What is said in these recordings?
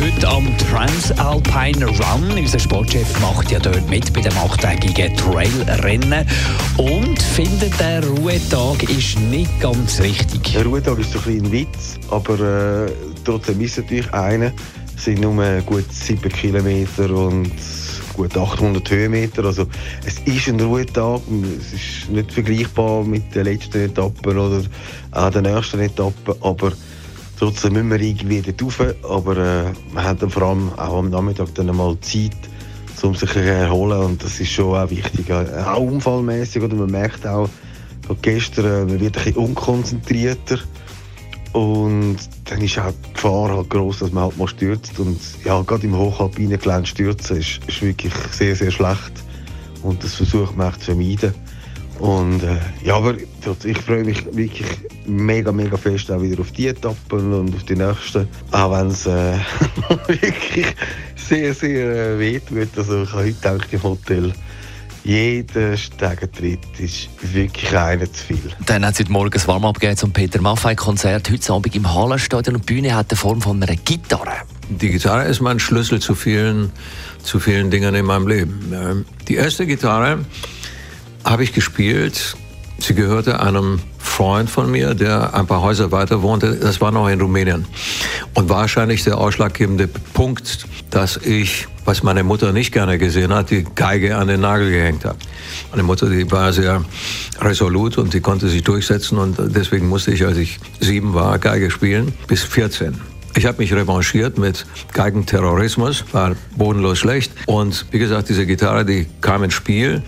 heute am Transalpine Run. Unser Sportchef macht ja dort mit bei dem achttägigen Trailrennen und findet, der Ruhetag ist nicht ganz richtig. Der Ruhetag ist ein ein Witz, aber äh, trotzdem ist natürlich einer. Es sind nur gut 7 Kilometer und gut 800 Höhenmeter. Also es ist ein Ruhetag. Es ist nicht vergleichbar mit den letzten Etappen oder auch den ersten Etappen, aber trotzdem müssen wir irgendwie dort rauf. Aber äh, haben dann vor allem auch am Nachmittag dann mal Zeit, um sich zu erholen und das ist schon auch wichtig. Auch unfallmäßig oder man merkt auch, gestern, äh, man wird ein bisschen unkonzentrierter und dann ist auch die Gefahr halt groß, dass man halt mal stürzt. Und ja, gerade im hochalpinen Gelände stürzen ist, ist wirklich sehr, sehr schlecht. Und das versucht man zu vermeiden. Und äh, ja, aber ich freue mich wirklich mega, mega fest auch wieder auf die Etappen und auf die nächsten. Auch wenn es äh, wirklich sehr, sehr äh, weh tut. Also ich habe heute gedacht im Hotel, jeder Stegentritt ist wirklich einer zu viel. Dann hat es heute Morgen das Warm-up zum Peter Maffei-Konzert. Heute Abend im Hallenstadion und die Bühne hat die Form von einer Gitarre. Die Gitarre ist mein Schlüssel zu vielen, zu vielen Dingen in meinem Leben. Die erste Gitarre habe ich gespielt. Sie gehörte einem Freund von mir, der ein paar Häuser weiter wohnte. Das war noch in Rumänien. Und wahrscheinlich der ausschlaggebende Punkt, dass ich, was meine Mutter nicht gerne gesehen hat, die Geige an den Nagel gehängt habe. Meine Mutter, die war sehr resolut und die konnte sich durchsetzen und deswegen musste ich, als ich sieben war, Geige spielen bis 14. Ich habe mich revanchiert mit Geigenterrorismus, war bodenlos schlecht. Und wie gesagt, diese Gitarre, die kam ins Spiel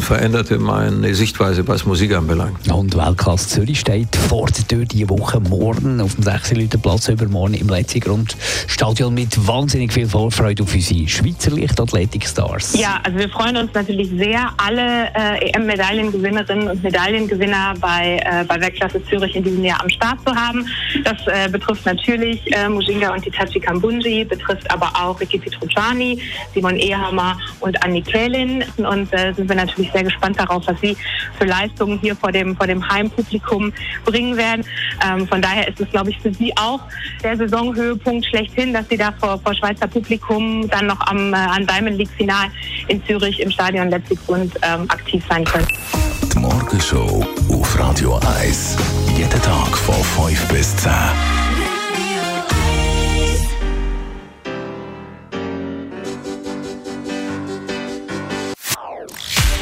veränderte meine Sichtweise, was Musik anbelangt. Und Weltklasse Zürich steht vor der Tür diese Woche morgen auf dem 6 Leute Platz übermorgen im Letzigrund-Stadion mit wahnsinnig viel Vorfreude auf unsere Schweizer Lichtathletik-Stars. Ja, also wir freuen uns natürlich sehr, alle äh, EM-Medaillengewinnerinnen und Medaillengewinner bei, äh, bei Weltklasse Zürich in diesem Jahr am Start zu haben. Das äh, betrifft natürlich äh, Mujinga und Hitachi Kambunji, betrifft aber auch Ricky Petrucciani, Simon Ehammer und Anni Kählin. Und äh, sind wir natürlich sehr gespannt darauf, was sie für Leistungen hier vor dem, vor dem Heimpublikum bringen werden. Ähm, von daher ist es, glaube ich, für sie auch der Saisonhöhepunkt schlechthin, dass sie da vor, vor Schweizer Publikum dann noch am, äh, am Diamond League Final in Zürich im Stadion Leipzig-Grund ähm, aktiv sein können. Die Morgenshow auf Radio 1. Jeden Tag von 5 bis 10.